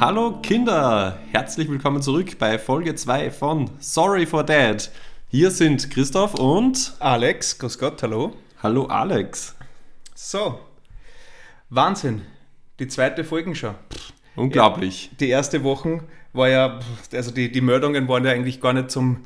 Hallo Kinder, herzlich willkommen zurück bei Folge 2 von Sorry for Dad. Hier sind Christoph und Alex, grüß Gott, hallo. Hallo Alex. So, Wahnsinn, die zweite Folge schon. Unglaublich. Die erste Woche war ja, also die, die Meldungen waren ja eigentlich gar nicht zum,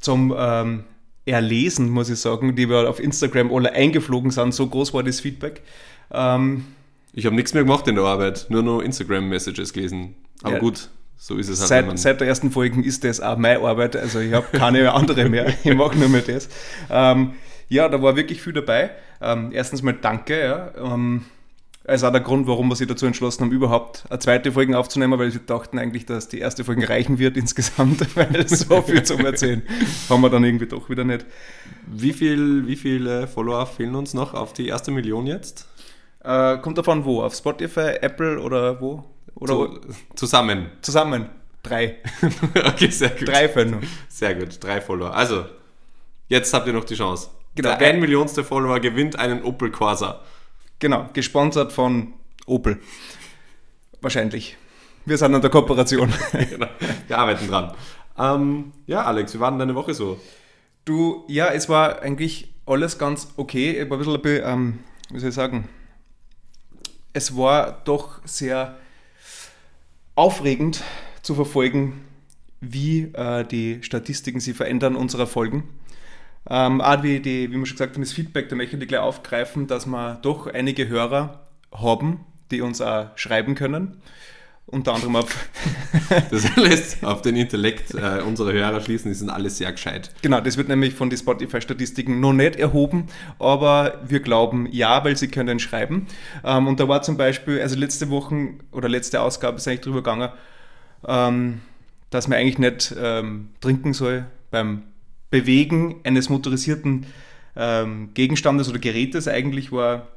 zum ähm, Erlesen, muss ich sagen, die wir auf Instagram alle eingeflogen sind, so groß war das Feedback. Ähm, Ich habe nichts mehr gemacht in der Arbeit, nur noch Instagram-Messages gelesen. Aber Ja. gut, so ist es halt. Seit, seit der ersten Folge ist das auch meine Arbeit, also ich habe keine andere mehr, ich mache nur mehr das. Ähm, ja, da war wirklich viel dabei. Ähm, erstens mal danke, ja. Ähm, also auch der Grund, warum wir sich dazu entschlossen haben, überhaupt eine zweite Folge aufzunehmen, weil wir dachten eigentlich, dass die erste Folge reichen wird insgesamt, weil so viel zum Erzählen haben wir dann irgendwie doch wieder nicht. wie, viel, wie viele Follower fehlen uns noch auf die erste Million jetzt? Äh, kommt davon wo? Auf Spotify, Apple oder wo? Oder So, zusammen. zusammen? Drei. okay, sehr gut. Drei noch. Sehr gut, drei Follower. Also, jetzt habt ihr noch die Chance. Genau. Der ein Millionste Follower gewinnt einen Opel Corsa. Genau, gesponsert von Opel. Wahrscheinlich. Wir sind an der Kooperation. Genau. Wir arbeiten dran. Ähm, ja, Alex, wie war denn deine Woche so? Du, ja, es war eigentlich alles ganz okay. Ich war ein bisschen, ein bisschen, ähm, wie soll ich sagen, es war doch sehr aufregend zu verfolgen, wie äh, die Statistiken sich verändern unserer Folgen. Ähm, auch wie, die, wie wir schon gesagt haben, das Feedback, da möchte ich gleich aufgreifen, dass wir doch einige Hörer haben, die uns auch schreiben können. Unter anderem auf Das lässt auf den Intellekt äh, unserer Hörer schließen, die sind alle sehr gescheit. Genau, das wird nämlich von den Spotify-Statistiken noch nicht erhoben, aber wir glauben ja, weil sie können schreiben. Ähm, und da war zum Beispiel, also letzte Woche oder letzte Ausgabe ist eigentlich drüber gegangen, ähm, dass man eigentlich nicht ähm, trinken soll beim Bewegen eines motorisierten ähm, Gegenstandes oder Gerätes. Eigentlich war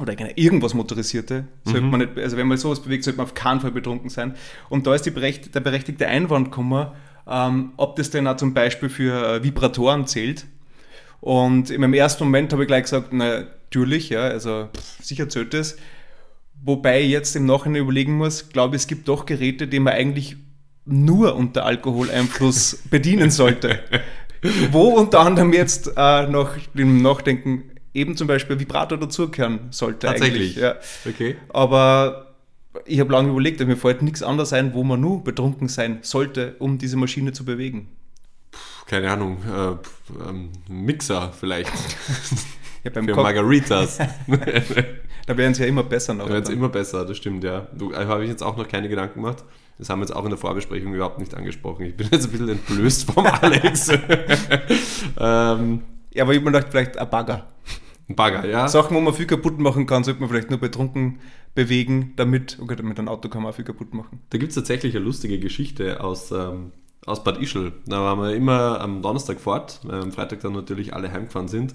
oder irgendwas Motorisierte, sollte man nicht, also wenn man sowas bewegt, sollte man auf keinen Fall betrunken sein. Und da ist die berecht, der berechtigte Einwand gekommen, ähm, ob das denn auch zum Beispiel für äh, Vibratoren zählt. Und in meinem ersten Moment habe ich gleich gesagt, na, natürlich, ja, also pff, sicher zählt das. Wobei ich jetzt im Nachhinein überlegen muss, glaube ich, es gibt doch Geräte, die man eigentlich nur unter Alkoholeinfluss bedienen sollte. Wo unter anderem jetzt äh, nach dem Nachdenken eben zum Beispiel Vibrator dazugehören sollte. Tatsächlich. Eigentlich, ja. Okay. Aber ich habe lange überlegt, mir fällt nichts anderes ein, wo man nur betrunken sein sollte, um diese Maschine zu bewegen. Keine Ahnung, äh, ähm, Mixer vielleicht. Ja, beim Für Margaritas. da werden sie ja immer besser noch. Da wird es immer besser, das stimmt, ja. Du, äh, habe ich jetzt auch noch keine Gedanken gemacht. Das haben wir jetzt auch in der Vorbesprechung überhaupt nicht angesprochen. Ich bin jetzt ein bisschen entblößt vom Alex. ähm, ja, aber ich habe mir gedacht, vielleicht ein Bagger. Ein Bagger, ja. Sachen, wo man viel kaputt machen kann, sollte man vielleicht nur betrunken bewegen, damit, okay, damit ein Auto kann man auch viel kaputt machen. Da gibt es tatsächlich eine lustige Geschichte aus, ähm, aus Bad Ischl. Da waren wir immer am Donnerstag fort, weil am Freitag dann natürlich alle heimgefahren sind.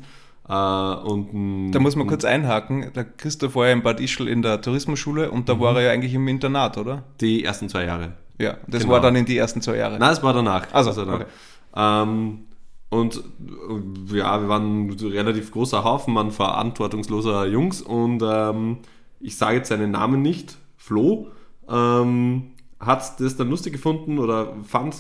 Äh, und Da muss man kurz einhaken. Der Christoph war ja in Bad Ischl in der Tourismusschule und da Mhm. war er ja eigentlich im Internat, oder? die ersten zwei Jahre. Ja, das Genau. war dann in die ersten zwei Jahre. Nein, es war danach. Also, Das war danach. okay. ähm, und äh, ja, wir waren ein relativ großer Haufen an verantwortungsloser Jungs und ähm, ich sage jetzt seinen Namen nicht, Flo, ähm, hat das dann lustig gefunden oder fand,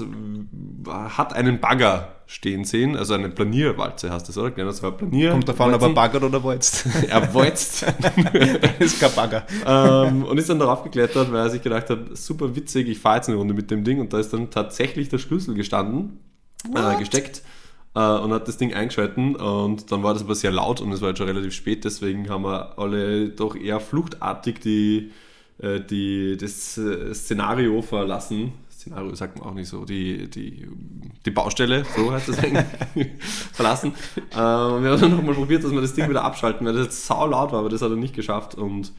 hat einen Bagger stehen sehen, also eine Planierwalze heißt das, oder? Genau, das war Planier. Kommt davon, ob er baggert oder walzt. Er wolzt. das ist kein Bagger. ähm, und ist dann darauf geklettert, weil er sich gedacht hat, super witzig, ich fahre jetzt eine Runde mit dem Ding und da ist dann tatsächlich der Schlüssel gestanden, äh, gesteckt äh, und hat das Ding eingeschalten und dann war das aber sehr laut und es war jetzt schon relativ spät, deswegen haben wir alle doch eher fluchtartig die, äh, die, das äh, Szenario verlassen. Szenario sagt man auch nicht so, die, die, die Baustelle, so heißt es eigentlich, verlassen. Äh, und wir haben dann nochmal probiert, dass wir das Ding wieder abschalten, weil das jetzt sau laut war, aber das hat er nicht geschafft und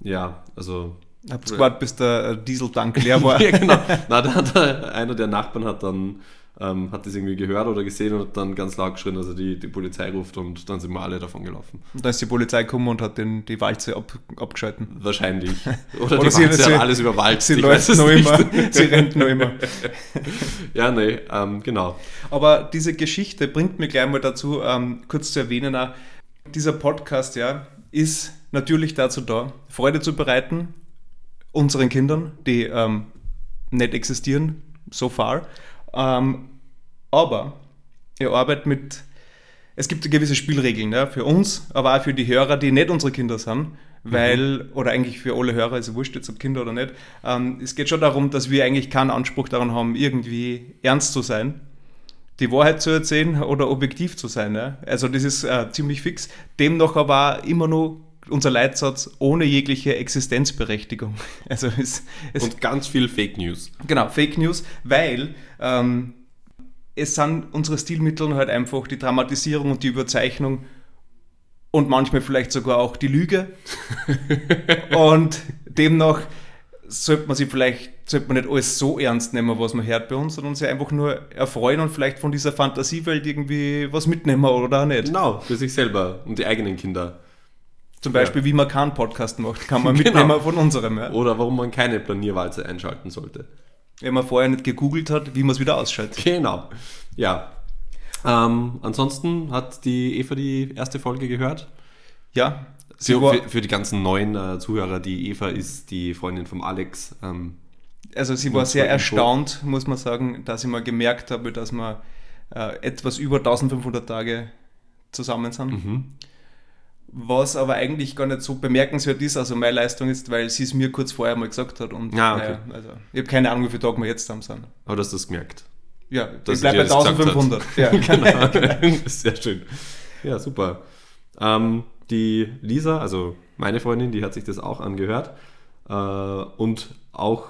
ja, also Hab's gewartet, bis der äh, Dieseltank leer war. ja, genau. Na, da hat er, einer der Nachbarn hat dann ähm, hat das irgendwie gehört oder gesehen und hat dann ganz laut geschrien, dass er die, die Polizei ruft und dann sind wir alle davon gelaufen. Und dann ist die Polizei gekommen und hat den, die Walze ab, abgeschalten. Wahrscheinlich. Oder, Oder die sie- Walze sie- alles überwalzt. Sie läuft noch nicht. immer. Sie rennt noch immer. Ja, nee, ähm, genau. Aber diese Geschichte bringt mir gleich mal dazu, ähm, kurz zu erwähnen, auch, dieser Podcast ja, ist natürlich dazu da, Freude zu bereiten, unseren Kindern, die ähm, nicht existieren, so far. Ähm, aber ihr arbeitet mit, es gibt gewisse Spielregeln ja, für uns, aber auch für die Hörer, die nicht unsere Kinder sind, weil, mhm. oder eigentlich für alle Hörer, ist es wurscht jetzt ob Kinder oder nicht, ähm, es geht schon darum, dass wir eigentlich keinen Anspruch daran haben, irgendwie ernst zu sein, die Wahrheit zu erzählen oder objektiv zu sein. Ja? Also das ist äh, ziemlich fix. Demnach aber immer nur unser Leitsatz ohne jegliche Existenzberechtigung. Also es, es Und ganz viel Fake News. Genau, Fake News, weil ähm, es sind unsere Stilmittel halt einfach die Dramatisierung und die Überzeichnung und manchmal vielleicht sogar auch die Lüge. und demnach sollte man sich vielleicht, sollte man nicht alles so ernst nehmen, was man hört bei uns, sondern sich einfach nur erfreuen und vielleicht von dieser Fantasiewelt irgendwie was mitnehmen oder auch nicht. Genau, für sich selber und die eigenen Kinder. Zum Beispiel, ja. wie man keinen Podcast macht, kann man genau. mitnehmen von unserem. Ja. Oder warum man keine Planierwalze einschalten sollte. Wenn man vorher nicht gegoogelt hat, wie man es wieder ausschaltet. Genau. Ja. Ähm, ansonsten hat die Eva die erste Folge gehört. Ja, Sie für, für, die ganzen neuen äh, Zuhörer, die Eva ist die Freundin vom Alex. Ähm, also sie war sehr erstaunt, muss man sagen, dass ich mal gemerkt habe, dass wir äh, etwas über 1500 Tage zusammen sind. Mhm. Was aber eigentlich gar nicht so bemerkenswert ist, also meine Leistung ist, weil sie es mir kurz vorher mal gesagt hat. Und ah, okay. naja, also, ich habe keine Ahnung, wie viele Tage wir jetzt zusammen sind. Aber du hast das gemerkt. Ja, das ich bleibe bei 1500. Ja. genau. Sehr schön. Ja, super. Ähm, die Lisa, also meine Freundin, die hat sich das auch angehört. Äh, und auch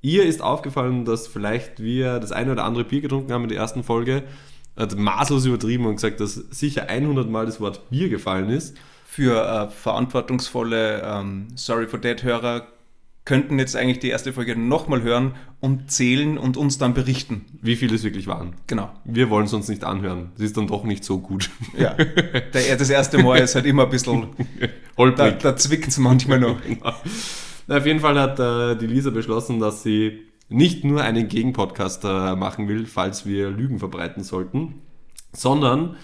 ihr ist aufgefallen, dass vielleicht wir das eine oder andere Bier getrunken haben in der ersten Folge. Hat maßlos übertrieben und gesagt, dass sicher 100 Mal das Wort Bier gefallen ist. Für äh, verantwortungsvolle ähm, Sorry for Dead-Hörer könnten jetzt eigentlich die erste Folge nochmal hören und zählen und uns dann berichten. Wie viele es wirklich waren. Genau. Wir wollen es uns nicht anhören. Es ist dann doch nicht so gut. Ja, der, das erste Mal ist halt immer ein bisschen holprig. Da, da zwickt es manchmal noch. Genau. Na, auf jeden Fall hat äh, die Lisa beschlossen, dass sie nicht nur einen Gegenpodcast äh, machen will, falls wir Lügen verbreiten sollten, sondern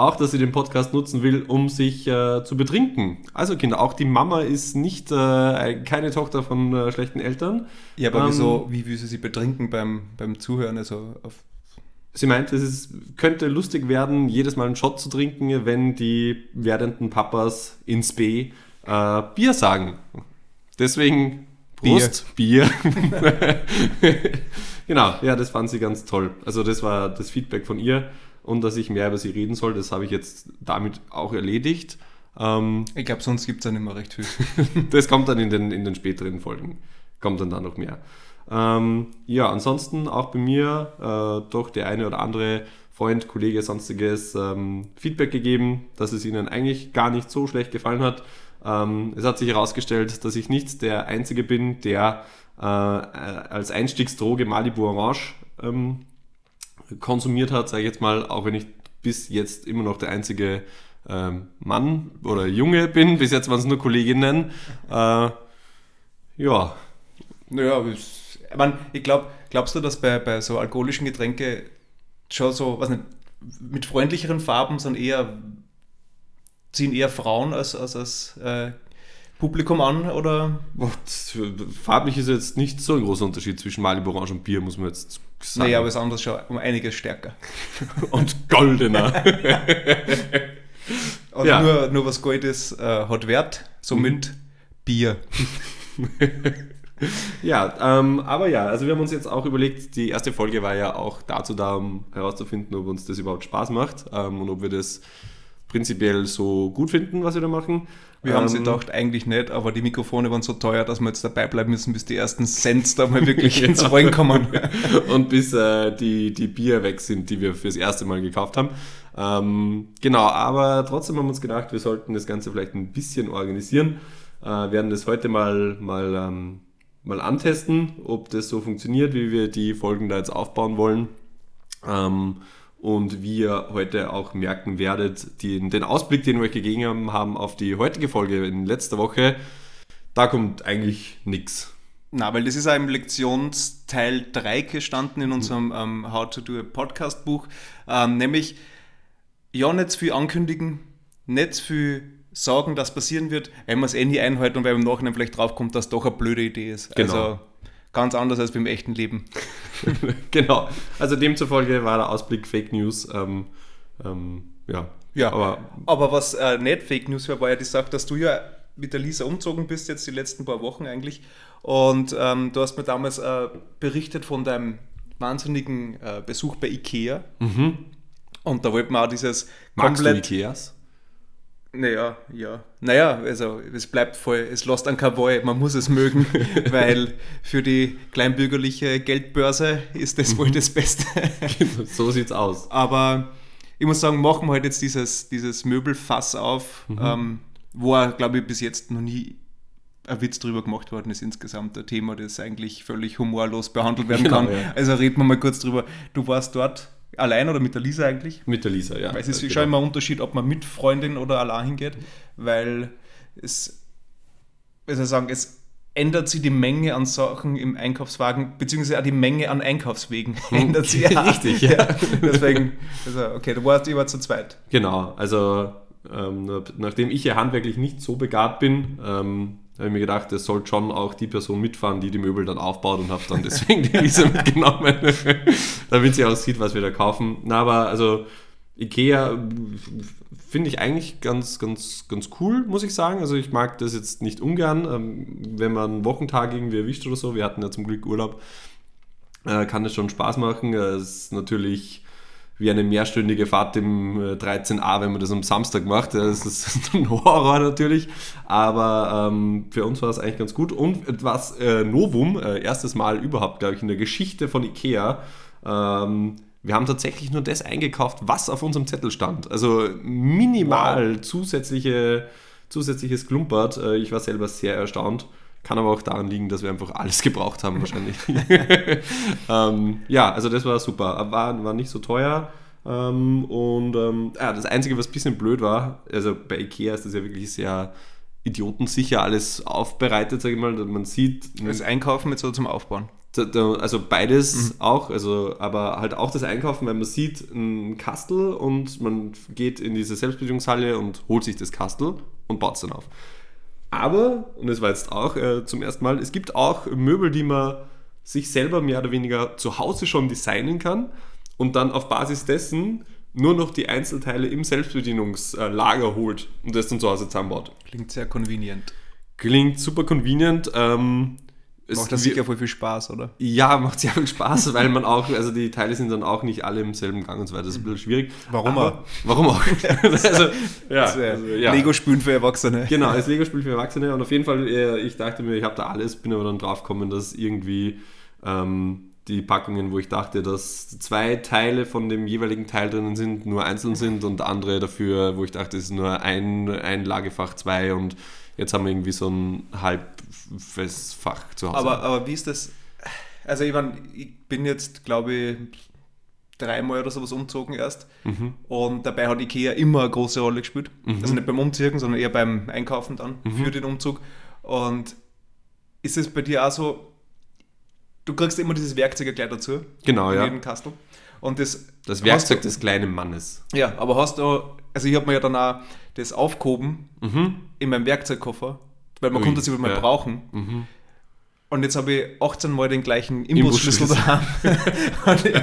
auch, dass sie den Podcast nutzen will, um sich äh, zu betrinken. Also Kinder, auch die Mama ist nicht äh, keine Tochter von äh, schlechten Eltern. Ja, aber ähm, wieso, wie will sie sich betrinken beim, beim Zuhören? Also sie meint, es ist, könnte lustig werden, jedes Mal einen Shot zu trinken, wenn die werdenden Papas ins B äh, Bier sagen. Deswegen Prost, Bier. Bier. genau, ja, das fand sie ganz toll. Also das war das Feedback von ihr und dass ich mehr über sie reden soll. Das habe ich jetzt damit auch erledigt. Ähm, ich glaube, sonst gibt es dann immer recht viel. das kommt dann in den, in den späteren Folgen. Kommt dann da noch mehr. Ähm, ja, ansonsten auch bei mir äh, doch der eine oder andere Freund, Kollege, sonstiges ähm, Feedback gegeben, dass es ihnen eigentlich gar nicht so schlecht gefallen hat. Ähm, es hat sich herausgestellt, dass ich nicht der Einzige bin, der äh, als Einstiegsdroge Malibu Orange ähm, konsumiert hat, sage ich jetzt mal, auch wenn ich bis jetzt immer noch der einzige ähm, Mann oder Junge bin, bis jetzt waren es nur Kolleginnen. Äh, ja. Naja, ich, mein, ich glaube, glaubst du, dass bei, bei so alkoholischen Getränke schon so, was nicht, mit freundlicheren Farben sind eher, ziehen eher Frauen als, als, als äh, Publikum an oder? Farblich ist jetzt nicht so ein großer Unterschied zwischen Malibu Orange und Bier, muss man jetzt sagen. Naja, aber es ist anders schon um einiges stärker. und goldener. und ja. nur, nur was Gold ist, äh, hat Wert, somit mhm. Bier. ja, ähm, aber ja, also wir haben uns jetzt auch überlegt, die erste Folge war ja auch dazu da, um herauszufinden, ob uns das überhaupt Spaß macht ähm, und ob wir das prinzipiell so gut finden, was wir da machen. Wir ähm, haben sie gedacht, eigentlich nicht, aber die Mikrofone waren so teuer, dass wir jetzt dabei bleiben müssen, bis die ersten Cents da mal wirklich ins Rollen kommen. Und bis äh, die, die Bier weg sind, die wir fürs erste Mal gekauft haben. Ähm, genau, aber trotzdem haben wir uns gedacht, wir sollten das Ganze vielleicht ein bisschen organisieren. Äh, werden das heute mal, mal, ähm, mal antesten, ob das so funktioniert, wie wir die Folgen da jetzt aufbauen wollen. Ähm, und wie ihr heute auch merken werdet, den, den Ausblick, den wir euch gegeben haben auf die heutige Folge in letzter Woche, da kommt eigentlich nichts. Na, weil das ist auch im Lektionsteil 3 gestanden in unserem ähm, How to Do a Podcast Buch, ähm, nämlich ja, nicht zu viel ankündigen, nicht zu viel sagen, dass passieren wird, wenn man es eh nie einhalten und weil im Nachhinein vielleicht draufkommt, dass doch eine blöde Idee ist. Genau. Also ganz anders als beim echten Leben. genau. Also demzufolge war der Ausblick Fake News. Ähm, ähm, ja. Ja, aber aber was äh, nicht Fake News war, war ja die Sache, dass du ja mit der Lisa umzogen bist, jetzt die letzten paar Wochen eigentlich. Und ähm, du hast mir damals äh, berichtet von deinem wahnsinnigen äh, Besuch bei Ikea. Und da wollten wir auch dieses magst du Ikeas? Naja, ja. Naja, also es bleibt voll, es lässt an Wahl, man muss es mögen, weil für die kleinbürgerliche Geldbörse ist das wohl das Beste. so sieht's aus. Aber ich muss sagen, machen wir halt jetzt dieses, dieses Möbelfass auf, ähm, wo, glaube ich, bis jetzt noch nie ein Witz drüber gemacht worden ist insgesamt. Ein Thema, das eigentlich völlig humorlos behandelt werden Genau, kann. ja. Also reden wir mal kurz drüber. Du warst dort allein oder mit der Lisa eigentlich? Mit der Lisa, ja. Weil es ist Genau. schon immer ein Unterschied, ob man mit Freundin oder allein hingeht, weil es, wie soll ich sagen, es ändert sich die Menge an Sachen im Einkaufswagen, beziehungsweise auch die Menge an Einkaufswegen ändert sich. auch. Richtig, ja. Deswegen, also, okay, du warst, war zu zweit. Genau, also ähm, nachdem ich ja handwerklich nicht so begabt bin, ähm, habe ich mir gedacht, es sollte schon auch die Person mitfahren, die die Möbel dann aufbaut und habe dann deswegen die Lisa mitgenommen, damit sie auch sieht, was wir da kaufen. Na, aber also Ikea finde ich eigentlich ganz, ganz, ganz cool, muss ich sagen. Also ich mag das jetzt nicht ungern, ähm, wenn man einen Wochentag irgendwie erwischt oder so. Wir hatten ja zum Glück Urlaub. Äh, kann es schon Spaß machen. Äh, Es ist natürlich wie eine mehrstündige Fahrt im äh, 13a, wenn man das am Samstag macht. Das ist ein Horror natürlich. Aber ähm, für uns war das eigentlich ganz gut. Und etwas äh, Novum, äh, erstes Mal überhaupt, glaube ich, in der Geschichte von Ikea. Ähm, wir haben tatsächlich nur das eingekauft, was auf unserem Zettel stand. Also minimal zusätzliche, zusätzliches Klumpert. Äh, ich war selber sehr erstaunt. Kann aber auch daran liegen, dass wir einfach alles gebraucht haben wahrscheinlich. ähm, ja, also das war super. War, war nicht so teuer. Ähm, und ähm, ja, das Einzige, was ein bisschen blöd war, also bei Ikea ist das ja wirklich sehr idiotensicher alles aufbereitet, sage ich mal. Man sieht, Das Einkaufen mit so zum Aufbauen. also beides auch, also aber halt auch das Einkaufen, weil man sieht ein Kastel und man geht in diese Selbstbedienungshalle und holt sich das Kastel und baut es dann auf. Aber, und das war jetzt auch äh, zum ersten Mal, es gibt auch Möbel, die man sich selber mehr oder weniger zu Hause schon designen kann und dann auf Basis dessen nur noch die Einzelteile im Selbstbedienungslager holt und das dann zu Hause zusammenbaut. Klingt sehr convenient. Klingt super convenient. Ähm, es Macht das sicher voll viel Spaß, oder? ja, macht sehr viel Spaß, weil man auch, also die Teile sind dann auch nicht alle im selben Gang und so weiter. Das ist ein bisschen schwierig. Warum Aber, Warum auch? also, ja, Das, also, ja. Lego-Spülen für Erwachsene. Genau, als Lego-Spiel für Erwachsene. Und auf jeden Fall, äh, ich dachte mir, ich habe da alles, bin aber dann drauf gekommen, dass irgendwie ähm, die Packungen, wo ich dachte, dass zwei Teile von dem jeweiligen Teil drinnen sind, nur einzeln sind und andere dafür, wo ich dachte, es ist nur ein, ein Lagefach, zwei und jetzt haben wir irgendwie so ein halbes Fach zu Hause. Aber, aber wie ist das? Also ich, mein, ich bin jetzt, glaube ich, dreimal oder sowas umgezogen erst. Und dabei hat Ikea immer eine große Rolle gespielt. Also nicht beim Umziehen, sondern eher beim Einkaufen dann für den Umzug. Und ist es bei dir auch so, du kriegst immer dieses Werkzeug gleich dazu. Genau, in ja. jedem Kastel. Und das, Das Werkzeug du, des kleinen Mannes. Ja, aber hast du, also ich habe mir ja dann auch das aufgehoben in meinem Werkzeugkoffer, weil man Ui, konnte es immer mal ja. brauchen. Und jetzt habe ich 18 Mal den gleichen Imbusschlüssel daheim. Ich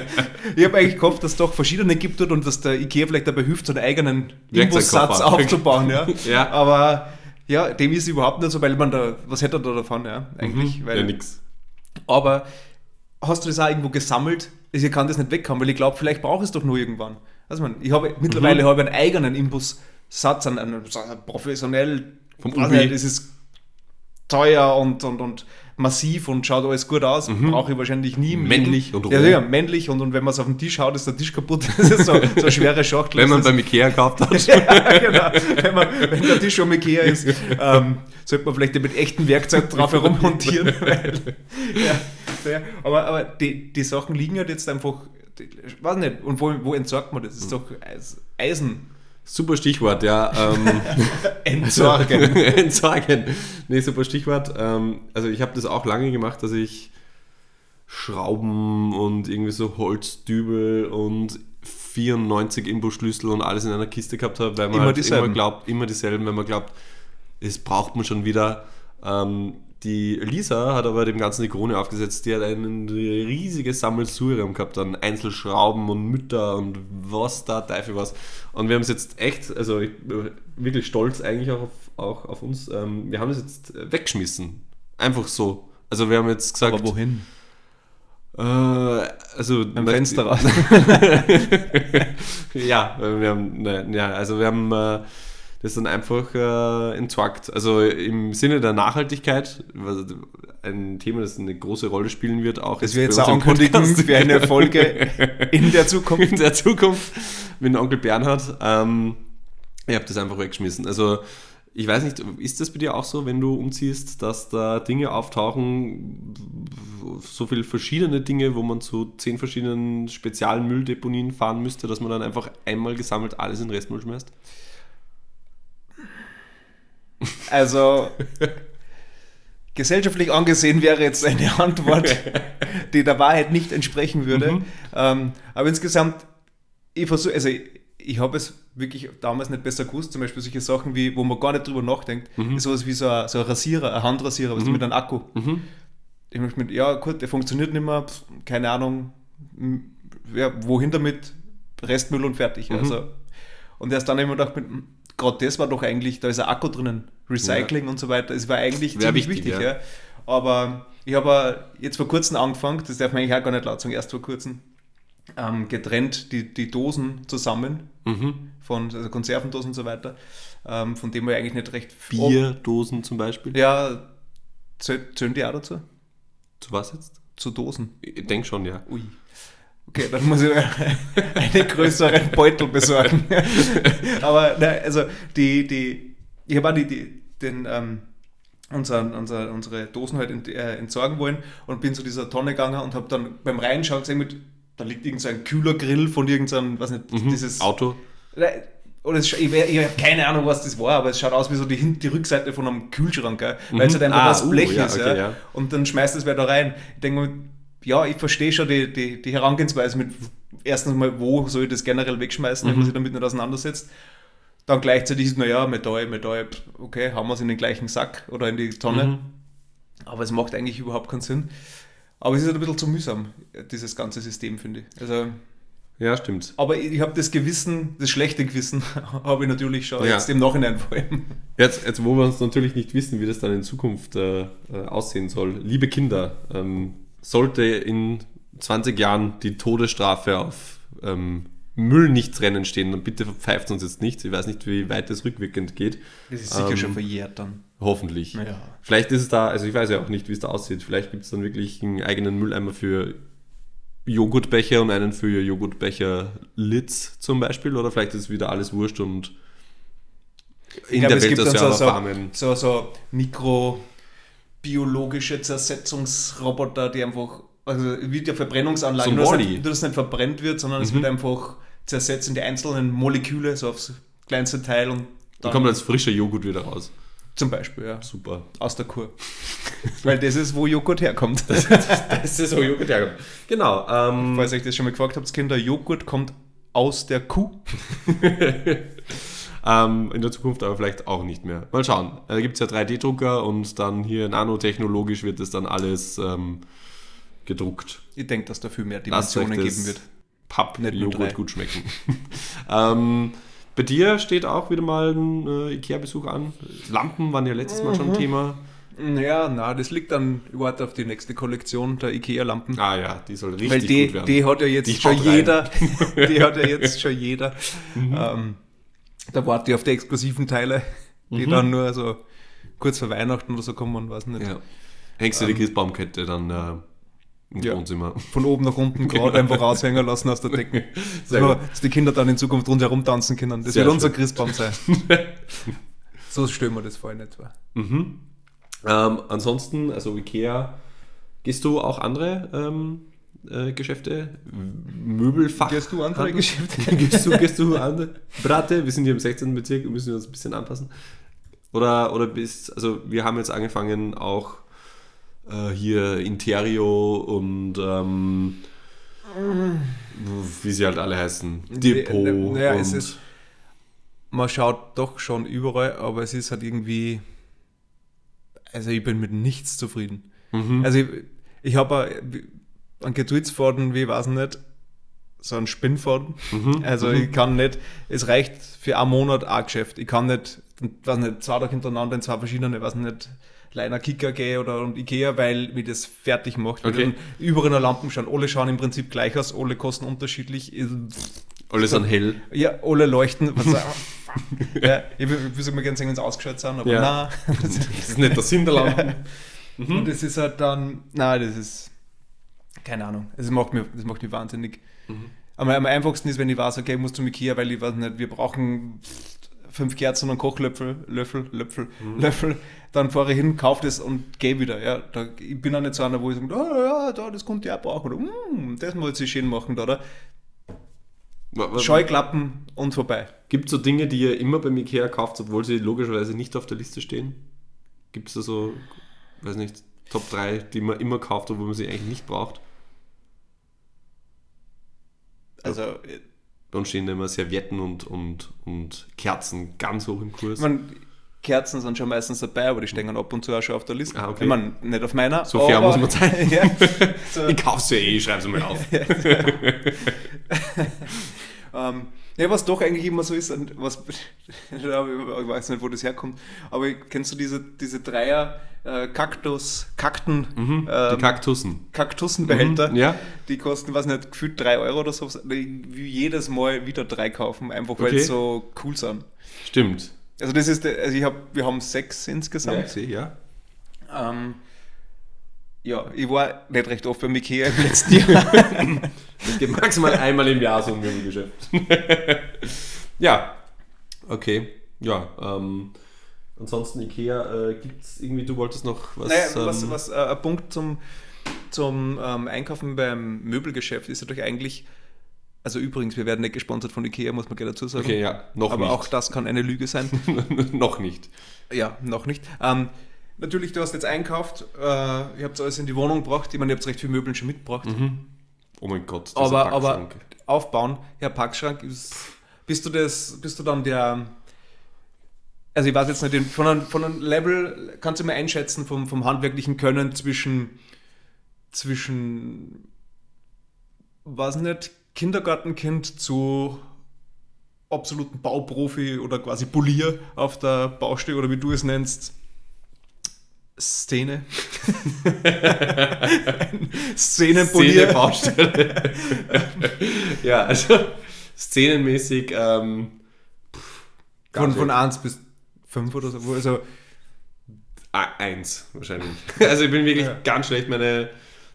ich habe eigentlich gehofft, dass es doch verschiedene gibt dort und dass der Ikea vielleicht dabei hilft, so einen eigenen. Imbussatz aufzubauen. Ja. Ja. Aber ja, dem ist überhaupt nicht so, weil man da, was hätte er da davon, ja, eigentlich? Weil, ja, nix. aber hast du das auch irgendwo gesammelt? Ich kann das nicht weghaben, weil ich glaube, vielleicht brauche ich es doch nur irgendwann. Also man, ich habe mittlerweile habe ich einen eigenen Imbussatz, einen so einen professionell, Vom nicht, das ist teuer und, und, und massiv und schaut alles gut aus. Brauche ich wahrscheinlich nie. Mhm. Männlich und ja, ja, männlich und, und wenn man es auf den Tisch haut, ist der Tisch kaputt. Das ist so, so eine schwere Schachtel. Wenn man beim Ikea gekauft hat. ja, genau. Wenn, man, wenn der Tisch schon Ikea ist, ähm, sollte man vielleicht mit echtem Werkzeug drauf herummontieren. Weil, ja, ja, aber aber die, die Sachen liegen halt jetzt einfach, die, weiß nicht, und wo, wo entsorgt man das? Das ist doch Eis- Eisen. Super Stichwort, ja. Ähm, Entsorgen. Entsorgen. Nee, super Stichwort. Ähm, also ich habe das auch lange gemacht, dass ich Schrauben und irgendwie so Holzdübel und 94 Imbusschlüssel und alles in einer Kiste gehabt habe, weil man Immer halt dieselben. immer glaubt, immer dieselben, wenn man glaubt, es braucht man schon wieder. Ähm, die Lisa hat aber dem Ganzen die Krone aufgesetzt, die hat ein riesiges Sammelsurium gehabt an Einzelschrauben und Mütter und was da Teufel was. Und wir haben es jetzt echt, also ich, bin wirklich stolz eigentlich auch auf, auch auf uns, ähm, wir haben es jetzt weggeschmissen. Einfach so. Also wir haben jetzt gesagt, Aber wohin? äh, also Am Fenster raus. ja, wir haben, ne, ja, also wir haben äh, das dann einfach äh, entsorgt. Also im Sinne der Nachhaltigkeit, was ein Thema, das eine große Rolle spielen wird, auch Das wir jetzt auch ankündigen für eine Folge in der Zukunft. in der Zukunft mit Onkel Bernhard. Ähm, ich habe das einfach weggeschmissen. Also ich weiß nicht, ist das bei dir auch so, wenn du umziehst, dass da Dinge auftauchen, so viele verschiedene Dinge, wo man zu zehn verschiedenen Spezialmülldeponien fahren müsste, dass man dann einfach einmal gesammelt alles in den Restmüll schmeißt? Also gesellschaftlich angesehen wäre jetzt eine Antwort, die der Wahrheit nicht entsprechen würde. Mhm. Ähm, aber insgesamt, ich versuche, also ich, ich habe es wirklich damals nicht besser gewusst, zum Beispiel solche Sachen wie, wo man gar nicht drüber nachdenkt, Mhm. ist sowas wie so ein, so ein Rasierer, ein Handrasierer, was mit einem Akku. Mhm. Ich möchte mit, ja gut, der funktioniert nicht mehr, keine Ahnung, ja, wohin damit, Restmüll und fertig. Mhm. Also, und erst dann mir gedacht, mit, gerade das war doch eigentlich, da ist ein Akku drinnen, Recycling und so weiter, es war eigentlich Wär ziemlich wichtig, wichtig. ja. ja. Aber ich habe jetzt vor kurzem angefangen, das darf man eigentlich auch gar nicht laut sagen, erst vor kurzem, ähm, getrennt die, die Dosen zusammen, Mhm. von also Konservendosen und so weiter, ähm, von dem wir eigentlich nicht recht... Bierdosen zum Beispiel. Ja, zäh- zählen die auch dazu? Zu was jetzt? Zu Dosen. Ich denke schon, ja. Ui. Okay, dann muss ich einen größeren Beutel besorgen. Aber nein, also die, die, ich habe auch die, die, den, ähm, unseren, unser, unsere Dosen halt ent, äh, entsorgen wollen und bin zu dieser Tonne gegangen und habe dann beim Reinschauen gesehen, mit, da liegt irgend so ein kühler Grill von irgendeinem, was nicht, Mhm. dieses Auto. oder es, ich, ich habe keine Ahnung, was das war, aber es schaut aus wie so die, die Rückseite von einem Kühlschrank, gell? weil es halt einfach Ah, das uh, Blech ja, ist. okay, ja. ja. Und dann schmeißt es wer da rein. Ich denke mir, ja, ich verstehe schon die, die, die Herangehensweise mit, erstens mal, wo soll ich das generell wegschmeißen, wenn Mhm. man sich damit nicht auseinandersetzt. Dann gleichzeitig ist, naja, Metall, Metall, okay, haben wir es in den gleichen Sack oder in die Tonne. Mhm. Aber es macht eigentlich überhaupt keinen Sinn. Aber es ist halt ein bisschen zu mühsam, dieses ganze System, finde ich. Also, Ja, stimmt. aber ich, ich habe das Gewissen, das schlechte Gewissen, habe ich natürlich schon Ja. jetzt im Nachhinein vor allem. Jetzt, jetzt, wo wir uns natürlich nicht wissen, wie das dann in Zukunft äh, äh, aussehen soll. Liebe Kinder, ähm, sollte in 20 Jahren die Todesstrafe auf ähm, Müll nicht trennen stehen, dann bitte pfeift uns jetzt nicht. Ich weiß nicht, wie weit das rückwirkend geht. Das ist sicher Ähm, schon verjährt dann. Hoffentlich. Ja. Vielleicht ist es da, also ich weiß ja auch nicht, wie es da aussieht. Vielleicht gibt es dann wirklich einen eigenen Mülleimer für Joghurtbecher und einen für Joghurtbecher Litz zum Beispiel. Oder vielleicht ist wieder alles wurscht und in glaube, der es Welt gibt der dann so-. So, so mikrobiologische Zersetzungsroboter, die einfach, also wie der Verbrennungsanlage, So nur, dass nicht, nur dass es nicht verbrennt wird, sondern es Mhm. wird einfach zersetzt in die einzelnen Moleküle, so aufs kleinste Teil und Da dann kommt als frischer Joghurt wieder raus. zum Beispiel, ja, Super. aus der Kur. Weil das ist, wo Joghurt herkommt. Das ist so Joghurt herkommt. Genau. Ähm, Falls ihr euch das schon mal gefragt habt, Kinder, Joghurt kommt aus der Kuh. ähm, in der Zukunft aber vielleicht auch nicht mehr. Mal schauen. Da gibt es ja 3D-Drucker und dann hier nanotechnologisch wird es dann alles ähm, gedruckt. Ich denke, dass da viel mehr Dimensionen das geben wird. Papp-Joghurt gut schmecken. ähm, bei dir steht auch wieder mal ein äh, Ikea-Besuch an. Lampen waren ja letztes Mal Mhm. schon Thema. Ja, na, das liegt dann, warte auf die nächste Kollektion der IKEA-Lampen. Ah ja, die soll richtig Weil die, gut werden. die hat ja jetzt Die schon jeder. Die hat ja jetzt schon jeder. Mhm. Ähm, da warte ich auf die exklusiven Teile, die Mhm. dann nur so kurz vor Weihnachten oder so kommen, weiß nicht. ja. Hängst du die Christbaumkette dann äh, im Ähm. Ja. Wohnzimmer. Von oben nach unten gerade einfach raushängen lassen aus der Decke. Sehr Dass, wir, gut. dass die Kinder dann in Zukunft rundherum tanzen können. Das Sehr wird unser schön. Christbaum sein. so stellen wir das vor in etwa. Mhm. Ähm, ansonsten, also Ikea, gehst du auch andere ähm, äh, Geschäfte? Möbelfach? Gehst du andere Handel? Geschäfte? gehst, du, gehst du andere? Brate, wir sind hier im 16. Bezirk, wir müssen uns ein bisschen anpassen. Oder, oder bist, also wir haben jetzt angefangen auch äh, hier Interio und ähm, wie sie halt alle heißen. Depot. Naja, und es ist, man schaut doch schon überall, aber es ist halt irgendwie, also ich bin mit nichts zufrieden. Mhm. Also ich, ich habe einen Getweetsfaden, wie ich weiß nicht, so einen Spinnfaden. Mhm. Also ich kann nicht, es reicht für einen Monat ein Geschäft. Ich kann nicht, weiß nicht, zwei Tage hintereinander in zwei verschiedene, weiß nicht, Leiner Kicker gehe oder und Ikea, weil mir das fertig macht. Okay. Überall in der Lampen schauen. Alle schauen im Prinzip gleich aus, alle kosten unterschiedlich. Alles an hell. Ja, alle leuchten. Ja, ich würde würd mir gerne sagen, wenn sie ausgeschaut sind, aber Ja. nein. Das ist nicht der Sinn der Lampen. Und das ist halt dann, nein, das ist, keine Ahnung, das macht mich, das macht mich wahnsinnig. Aber am einfachsten ist, wenn ich weiß, okay, ich muss zum Ikea, weil ich weiß nicht, wir brauchen fünf Kerzen und Kochlöffel, Löffel, Löffel, Löffel, dann fahre ich hin, kaufe das und gehe wieder. Ja, da, ich bin auch nicht so einer, wo ich sage, oh, ja, da, das kommt ja auch brauchen. Oder, mm, das muss ich schön machen, oder? Scheuklappen und vorbei. Gibt es so Dinge, die ihr immer beim Ikea kauft, obwohl sie logischerweise nicht auf der Liste stehen? Gibt es da so, weiß nicht, Top 3, die man immer kauft, obwohl man sie eigentlich nicht braucht? Also, Bei uns stehen immer Servietten und, und, und Kerzen ganz hoch im Kurs. Mein, Kerzen sind schon meistens dabei, aber die stehen ab und zu auch schon auf der Liste. Ah, okay. Ich meine, nicht auf meiner. So fair muss man sein. ja, so, ich kaufe sie eh, ich schreibe sie mal auf. ähm, ja, was doch eigentlich immer so ist, und was, ich weiß nicht, wo das herkommt, aber kennst du diese, diese Dreier äh, Kaktus, Kakten, Mhm, ähm, die Kaktussen. Kaktussenbehälter, Mhm, ja. die kosten, weiß nicht, gefühlt 3 Euro oder so, wie jedes Mal wieder drei kaufen, einfach weil Okay. sie so cool sind. Stimmt. Also das ist, also ich hab, wir haben sechs insgesamt. Ja, ich sehe, ja. Ähm, ja, ich war nicht recht oft beim Ikea im letzten Jahr. Es geht maximal einmal im Jahr so ein Möbelgeschäft. ja, okay. Ja, ähm, ansonsten Ikea, äh, gibt es irgendwie, du wolltest noch was... naja, ähm, was, was äh, ein Punkt zum, zum ähm, Einkaufen beim Möbelgeschäft ist natürlich eigentlich, also übrigens, wir werden nicht gesponsert von Ikea, muss man gleich dazu sagen. Okay, ja, noch Aber nicht. auch das kann eine Lüge sein. noch nicht. ja, noch nicht. Ähm, natürlich, du hast jetzt einkauft, äh, ihr habt alles in die Wohnung gebracht, ich meine, ihr habt recht viele Möbel schon mitgebracht. Oh mein Gott, dieser aber, aber Packschrank. aufbauen, ja, Packschrank ist. Bist du das, bist du dann der. Also ich weiß jetzt nicht, von einem, von einem Level kannst du mir einschätzen vom, vom handwerklichen Können zwischen zwischen weiß nicht, Kindergartenkind zu absoluten Bauprofi oder quasi Polier auf der Baustelle oder wie du es nennst. Szene. Szenenpolier. Szene, ja, also szenenmäßig ähm, Von, Ganz von 1 bis 5 oder so. Also, Eins wahrscheinlich. Also ich bin wirklich Ja. ganz schlecht. Meine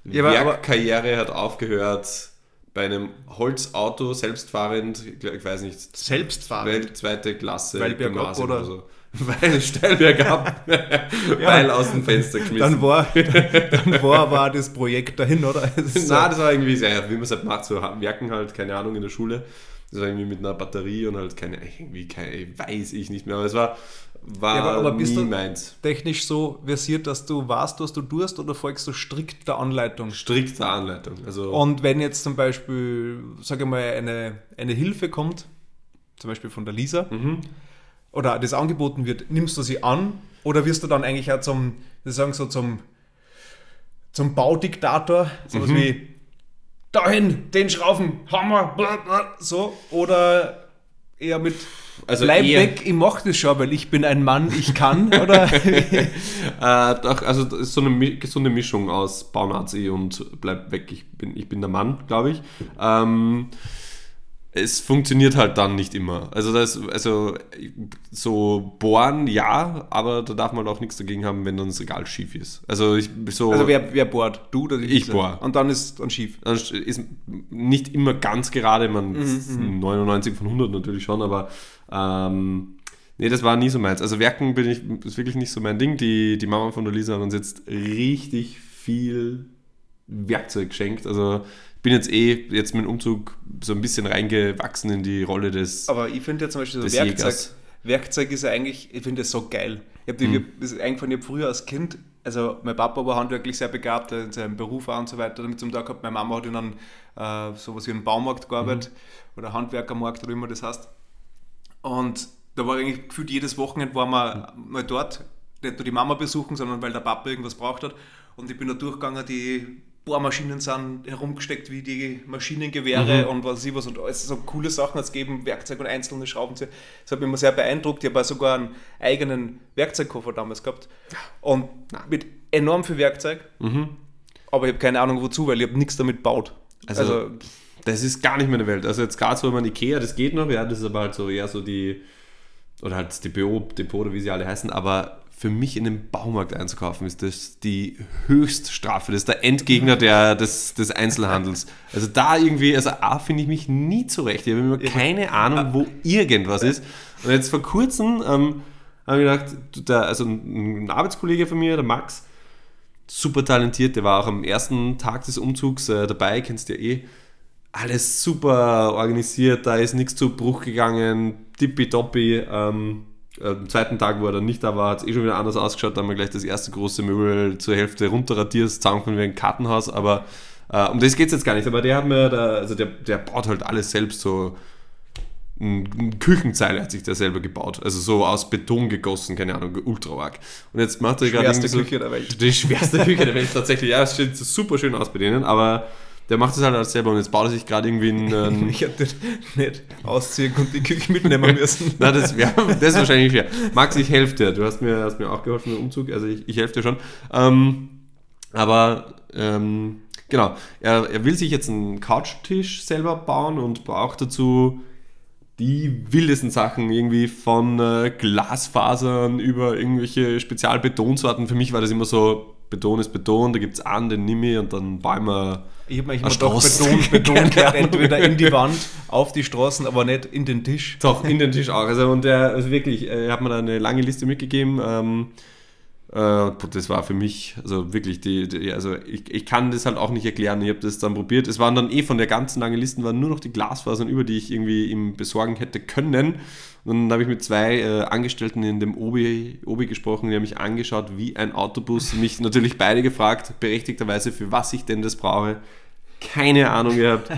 Ja, Werkkarriere hat aufgehört bei einem Holzauto, selbstfahrend, ich weiß nicht, Selbstfahrend? Zweite Klasse, Weil bergab Gymnasium oder- so. Weil steil bergab, weil aus dem Fenster geschmissen. dann war, dann war aber auch das Projekt dahin, oder? Es ist so- Nein, das war irgendwie sehr, wie man es halt macht, so Werken halt, keine Ahnung, in der Schule. Das war irgendwie mit einer Batterie und halt keine, irgendwie keine, weiß ich nicht mehr, aber es war, war Ja, aber- aber bist du- meins. technisch so versiert, dass du weißt, was du tust, oder folgst du strikt der Anleitung? Strikte Anleitung. Also, Und wenn jetzt zum Beispiel, sage ich mal, eine, eine Hilfe kommt, zum Beispiel von der Lisa, Mhm. Oder das angeboten wird, nimmst du sie an oder wirst du dann eigentlich auch zum, sagen so, zum, zum Baudiktator, sowas Mhm. wie dahin, den Schrauben, Hammer, bla, bla, so, oder eher mit Also bleib eher- weg, ich mach das schon, weil ich bin ein Mann, ich kann, oder? Äh, doch, also das ist so eine gesunde Mischung aus Baunazi und bleib weg, ich bin, ich bin der Mann, glaube ich. Ähm, es funktioniert halt dann nicht immer. Also das, also so bohren, ja, aber da darf man auch nichts dagegen haben, wenn dann das Regal schief ist. Also ich so Also wer, wer bohrt? Du oder Ich Lisa? bohr. Und dann ist dann schief. dann ist nicht immer ganz gerade, man Mhm, 99 von 100 natürlich schon, aber ähm, nee, das war nie so meins. Also Werken bin ich, ist wirklich nicht so mein Ding. Die, die Mama von der Lisa hat uns jetzt richtig viel Werkzeug geschenkt. Also ich bin jetzt eh jetzt mit dem Umzug so ein bisschen reingewachsen in die Rolle des Aber ich finde ja zum Beispiel so Werkzeug, Jägers. Werkzeug ist ja eigentlich, ich finde das so geil. Ich habe Mhm. eingefallen, ich habe früher als Kind also mein Papa war handwerklich sehr begabt in seinem Beruf auch und so weiter, damit zum Tag gehabt. Meine Mama hat in einem äh, sowas wie einem Baumarkt gearbeitet mhm. oder Handwerkermarkt oder immer das heißt. Und da war eigentlich gefühlt jedes Wochenende waren wir mhm. mal dort, nicht nur die Mama besuchen, sondern weil der Papa irgendwas braucht hat. Und ich bin da durchgegangen, die Bohrmaschinen sind herumgesteckt wie die Maschinengewehre mhm. und was ich was und alles so coole Sachen als geben, Werkzeug und einzelne Schraubenzieher. Das hat mich immer sehr beeindruckt. Ich habe sogar einen eigenen Werkzeugkoffer damals gehabt und mit enorm viel Werkzeug. Mhm. Aber ich habe keine Ahnung wozu, weil ich habe nichts damit gebaut. Also, also, das ist gar nicht meine Welt. Also jetzt gerade so, man Ikea, das geht noch, ja, das ist aber halt so eher so die oder halt das Depot, Depot oder wie sie alle heißen, aber für mich in den Baumarkt einzukaufen, ist das die Höchststrafe. Das ist der Endgegner der, des, des Einzelhandels. Also da irgendwie, also A, finde ich mich nie zurecht. Ich habe immer keine Ahnung, wo irgendwas ist. Und jetzt vor kurzem ähm, habe ich gedacht, der, also ein Arbeitskollege von mir, der Max, super talentiert, der war auch am ersten Tag des Umzugs äh, dabei, kennst du ja eh. Alles super organisiert, da ist nichts zu Bruch gegangen, tippitoppi. Ähm, äh, am zweiten Tag, wo er dann nicht da war, hat es eh schon wieder anders ausgeschaut. Da haben wir gleich das erste große Möbel zur Hälfte runterradiert, zusammengekommen wie ein Kartenhaus. Aber äh, um das geht es jetzt gar nicht. Aber der hat mir da, also der, der baut halt alles selbst so. Ein Küchenzeile hat sich der selber gebaut. Also so aus Beton gegossen, keine Ahnung, ultra arg. Und jetzt macht er gerade. Die schwerste Küche der Welt. Die schwerste Küche der Welt tatsächlich. Ja, es sieht super schön aus bei denen, aber der macht es halt alles selber und jetzt baut er sich gerade irgendwie einen. ich hätte nicht ausziehen und die Küche mitnehmen müssen. Na, das, wär, das ist wahrscheinlich fair. Max, ich helfe dir. Du hast mir, hast mir auch geholfen im Umzug, also ich, ich helfe dir schon. Ähm, aber ähm, genau, er, er will sich jetzt einen Couchtisch selber bauen und braucht dazu die wildesten Sachen, irgendwie von äh, Glasfasern über irgendwelche Spezialbetonsorten. Für mich war das immer so, Beton ist Beton, da gibt es an, den nimm ich und dann bauen wir ich habe manchmal doch Beton, Beton gehört, entweder in die Wand, auf die Straßen, aber nicht in den Tisch. Doch, in den Tisch auch. Also, und der, also wirklich, er hat mir da eine lange Liste mitgegeben. Ähm, äh, das war für mich, also wirklich, die, die, also ich, ich kann das halt auch nicht erklären. Ich habe das dann probiert. Es waren dann eh von der ganzen langen Liste waren nur noch die Glasfasern über, die ich irgendwie ihm besorgen hätte können. Und dann habe ich mit zwei äh, Angestellten in dem Obi, Obi gesprochen, die haben mich angeschaut wie ein Autobus, mich natürlich beide gefragt, berechtigterweise, für was ich denn das brauche keine Ahnung gehabt.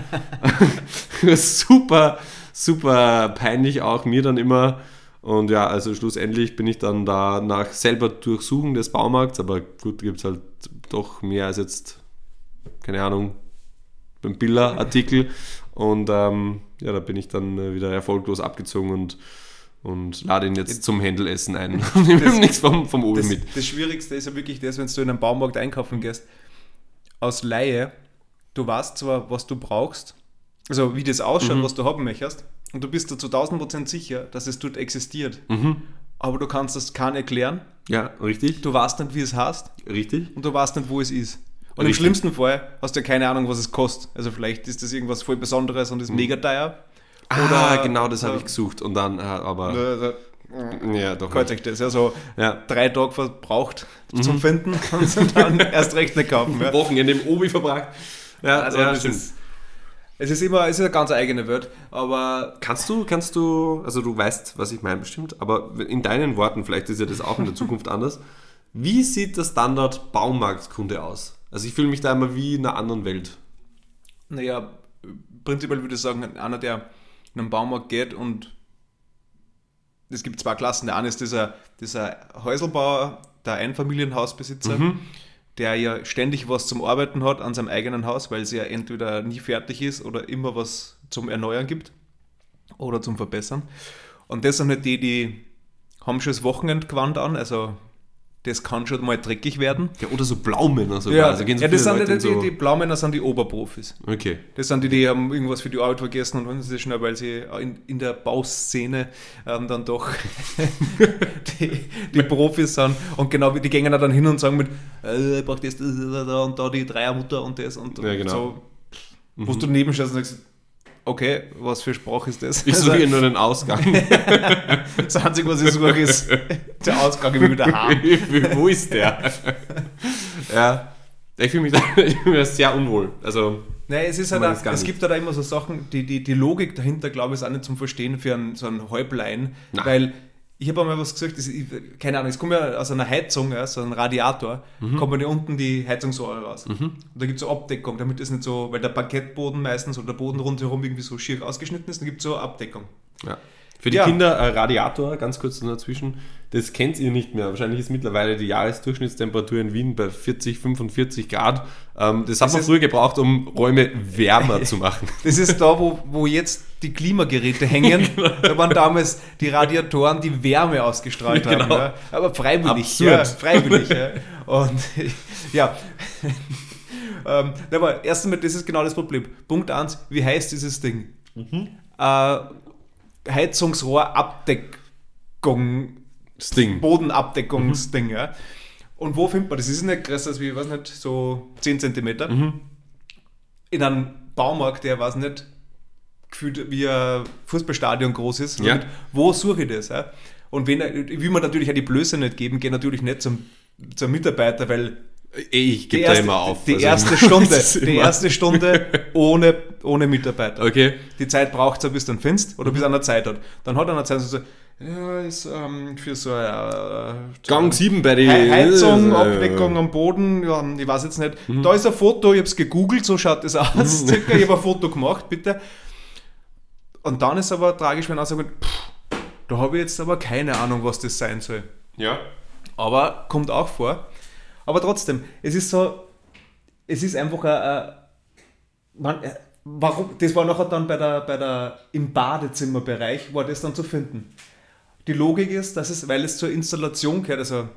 super, super peinlich auch mir dann immer. Und ja, also schlussendlich bin ich dann da nach selber Durchsuchen des Baumarkts, aber gut, gibt es halt doch mehr als jetzt, keine Ahnung, beim Biller-Artikel. Und ähm, ja, da bin ich dann äh, wieder erfolglos abgezogen und, und lade ihn jetzt zum Händelessen ein. Und nehme nichts vom, vom Obi mit. Das Schwierigste ist ja wirklich das, wenn du in einem Baumarkt einkaufen gehst, aus Laie du weißt zwar, was du brauchst, also wie das ausschaut, mhm. was du haben möchtest, und du bist dir zu 1000% sicher, dass es dort existiert. Mhm. Aber du kannst das keinem erklären. Ja, richtig. Du weißt nicht, wie es heißt. Richtig. Und du weißt nicht, wo es ist. Und richtig. im schlimmsten Fall hast du ja keine Ahnung, was es kostet. Also vielleicht ist das irgendwas voll Besonderes und ist mhm. mega teuer. Ah, Oder, genau, das habe ich gesucht. Und dann, äh, aber. Ja, doch. Kreuz das ja so ja. drei Tage verbraucht mhm. zum Finden und dann erst recht nicht kaufen. Ja. Wochenende im Obi verbracht. Ja, also ja, das ist, es ist immer, es ist eine ganz eigene Welt, aber... Kannst du, kannst du, also du weißt, was ich meine bestimmt, aber in deinen Worten, vielleicht ist ja das auch in der Zukunft anders, wie sieht der Standard Baumarktkunde aus? Also ich fühle mich da immer wie in einer anderen Welt. Naja, prinzipiell würde ich sagen, einer, der in einen Baumarkt geht und es gibt zwei Klassen. Der eine ist dieser, dieser Häuselbauer, der Einfamilienhausbesitzer, mhm der ja ständig was zum Arbeiten hat an seinem eigenen Haus, weil es ja entweder nie fertig ist oder immer was zum Erneuern gibt oder zum Verbessern. Und das sind halt die, die haben schon das Wochenendgewand an, also das kann schon mal dreckig werden. Ja, oder so Blaumänner sogar. Ja, also gehen so ja das sind die, so die, die Blaumänner sind die Oberprofis. Okay. Das sind die, die haben irgendwas für die Arbeit vergessen und wollen sie schnell, weil sie in, in der Bauszene ähm, dann doch die, die Profis sind. Und genau, die gehen dann hin und sagen mit, äh, ich brauche das, das, das, und da die Dreiermutter und das und, ja, genau. so. Mhm. Wo du neben und sagst, okay, was für Sprache ist das? Ich suche nur den Ausgang. das Einzige, was ich suche, ist der Ausgang wie wieder haben. Wo ist der? ja, ich fühle mich, da, ich fühl mich sehr unwohl. Also, Nein, es, ist halt auch, es gibt halt immer so Sachen, die, die, die Logik dahinter, glaube ich, ist auch nicht zum Verstehen für einen, so einen Häuplein, Nein. weil ich habe einmal was gesagt, das, ich, keine Ahnung, es kommt ja aus einer Heizung, ja, so ein Radiator, Mhm. kommt ja unten die Heizungsrohre raus. Und da gibt es so Abdeckung, damit es nicht so, weil der Parkettboden meistens oder der Boden rundherum irgendwie so schier ausgeschnitten ist, dann gibt es so Abdeckung. Ja. Für die Ja. Kinder äh, Radiator, ganz kurz dazwischen, das kennt ihr nicht mehr. Wahrscheinlich ist mittlerweile die Jahresdurchschnittstemperatur in Wien bei 40, 45 Grad. Ähm, das hat man früher gebraucht, um Räume wärmer zu machen. Das ist da, wo, wo jetzt die Klimageräte hängen. Genau. Da waren damals die Radiatoren, die Wärme ausgestrahlt haben. Genau. Ja. Aber freiwillig. Absurd. Ja, freiwillig. ja. Und ja. ähm, aber erst einmal, das ist genau das Problem. Punkt 1, wie heißt dieses Ding? Mhm. Äh, Heizungsrohrabdeckung, Das Ding. Bodenabdeckungsding. Ja. Und wo findet man das? Ist nicht größer als, wie, ich weiß nicht, so 10 Zentimeter. Mhm. In einem Baumarkt, der, weiß nicht, gefühlt wie ein Fußballstadion groß ist. Ja. Wo suche ich das? Ja? Und wenn, ich will mir natürlich auch die Blöße nicht geben, gehe natürlich nicht zum, zum Mitarbeiter, weil Ich gebe da immer auf. die Also, erste Stunde, die erste Stunde ohne, ohne Mitarbeiter. Okay. Die Zeit braucht es, bis du dann findest oder bis Mhm. einer Zeit hat. Dann hat einer Zeit so, ja, ist ähm, für so eine äh, Gang 7 bei die He- Heizung, äh, Abdeckung am Boden, ja, ich weiß jetzt nicht. Mhm. Da ist ein Foto, ich habe es gegoogelt, so schaut das aus. Circa. Ich habe ein Foto gemacht, bitte. Und dann ist aber tragisch, wenn er sagt, pff, da habe ich jetzt aber keine Ahnung, was das sein soll. Ja. Aber kommt auch vor. Aber trotzdem, es ist so, es ist einfach ein, ein man, äh, warum, das war nachher dann bei der, bei der, im Badezimmerbereich, war das dann zu finden. Die Logik ist, dass es, weil es zur Installation gehört, also